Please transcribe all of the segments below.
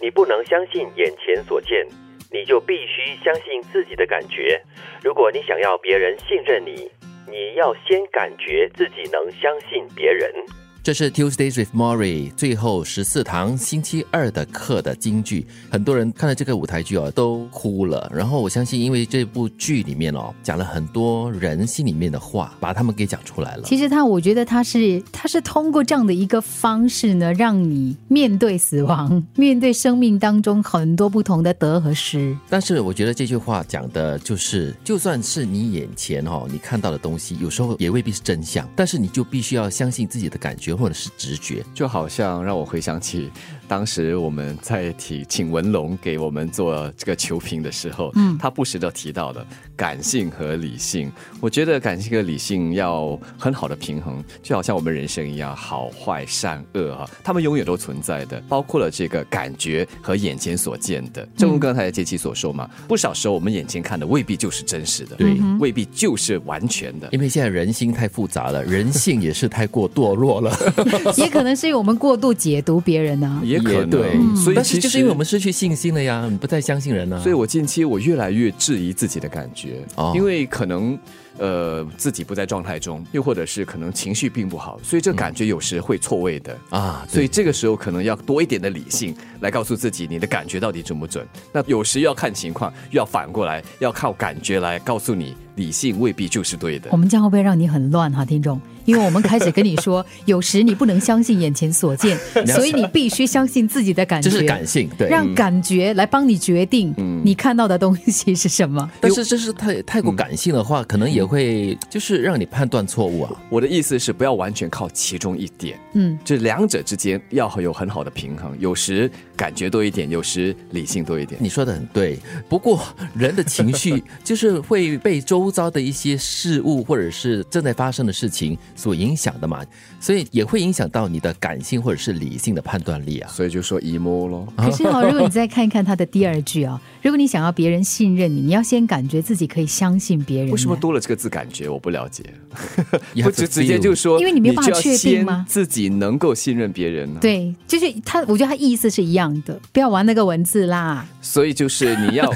你不能相信眼前所见，你就必须相信自己的感觉。如果你想要别人信任你，你要先感觉自己能相信别人。这是 Tuesdays with Maury 最后十四堂星期二的课的金句，很多人看了这个舞台剧哦都哭了。然后我相信，因为这部剧里面哦讲了很多人心里面的话，把他们给讲出来了。其实他，我觉得他是他是通过这样的一个方式呢，让你面对死亡，面对生命当中很多不同的得和失。但是我觉得这句话讲的就是，就算是你眼前哦你看到的东西，有时候也未必是真相，但是你就必须要相信自己的感觉。或者是直觉，就好像让我回想起。当时我们在提请文龙给我们做这个球评的时候，嗯，他不时的提到的感性和理性，我觉得感性和理性要很好的平衡，就好像我们人生一样，好坏善恶啊，他们永远都存在的，包括了这个感觉和眼前所见的。正如刚才杰奇所说嘛，不少时候我们眼前看的未必就是真实的，对，未必就是完全的，因为现在人心太复杂了，人性也是太过堕落了，也可能是因为我们过度解读别人呢。也可能，所以其实就是因为我们失去信心了呀，你不再相信人了。所以我近期我越来越质疑自己的感觉，因为可能呃自己不在状态中，又或者是可能情绪并不好，所以这感觉有时会错位的啊。所以这个时候可能要多一点的理性来告诉自己你的感觉到底准不准。那有时要看情况，又要反过来要靠感觉来告诉你，理性未必就是对的。我们这样会不会让你很乱哈，听众？因为我们开始跟你说，有时你不能相信眼前所见，所以你必须相信自己的感觉，这是感性，对，让感觉来帮你决定你看到的东西是什么。但是这是太太过感性的话，可能也会就是让你判断错误啊。我的意思是，不要完全靠其中一点，嗯，就两者之间要有很好的平衡。有时感觉多一点，有时理性多一点。你说的很对，不过人的情绪就是会被周遭的一些事物或者是正在发生的事情。所影响的嘛，所以也会影响到你的感性或者是理性的判断力啊。所以就说 emo 咯。可是哈，如果你再看一看他的第二句啊，如果你想要别人信任你，你要先感觉自己可以相信别人。为什么多了这个字？感觉我不了解，不就直接就说，因为你没有办法确定吗？自己能够信任别人呢？对，就是他，我觉得他意思是一样的，不要玩那个文字啦。所以就是你要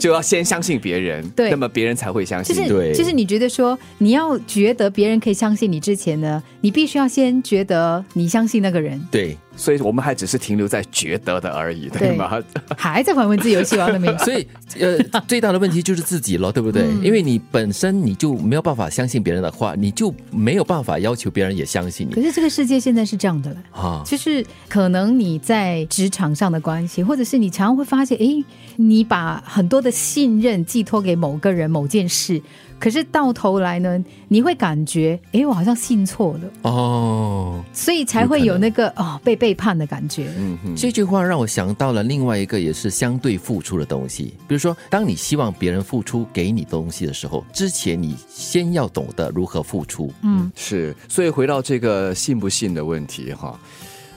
就要先相信别人，对，那么别人才会相信。就是，就是你觉得说你要觉得别人可以相信你之前呢，你必须要先觉得你相信那个人。对。所以我们还只是停留在觉得的而已，对吗？还在玩文字游戏玩的没？所以呃，最大的问题就是自己了，对不对？因为你本身你就没有办法相信别人的话，你就没有办法要求别人也相信你。可是这个世界现在是这样的了啊，就是可能你在职场上的关系，或者是你常常会发现，哎，你把很多的信任寄托给某个人、某件事。可是到头来呢，你会感觉，哎，我好像信错了哦，所以才会有那个哦被背叛的感觉。嗯哼，这句话让我想到了另外一个也是相对付出的东西，比如说，当你希望别人付出给你东西的时候，之前你先要懂得如何付出。嗯，是，所以回到这个信不信的问题哈。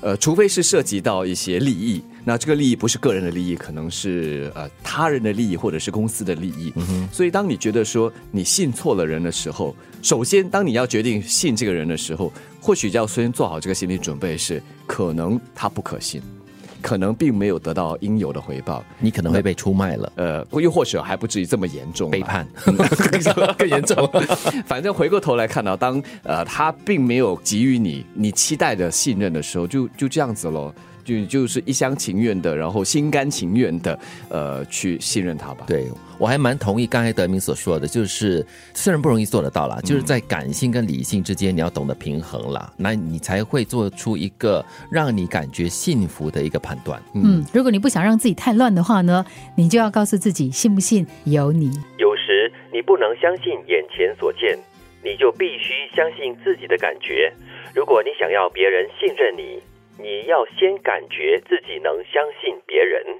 呃，除非是涉及到一些利益，那这个利益不是个人的利益，可能是呃他人的利益或者是公司的利益。所以，当你觉得说你信错了人的时候，首先，当你要决定信这个人的时候，或许就要先做好这个心理准备，是可能他不可信。可能并没有得到应有的回报，你可能会被出卖了，呃，又或者还不至于这么严重，背叛更严重。反正回过头来看到，当呃他并没有给予你你期待的信任的时候，就就这样子喽。就就是一厢情愿的，然后心甘情愿的，呃，去信任他吧。对我还蛮同意刚才德明所说的，就是虽然不容易做得到啦，就是在感性跟理性之间，你要懂得平衡啦，那你才会做出一个让你感觉幸福的一个判断。嗯，如果你不想让自己太乱的话呢，你就要告诉自己，信不信由你。有时你不能相信眼前所见，你就必须相信自己的感觉。如果你想要别人信任你。你要先感觉自己能相信别人。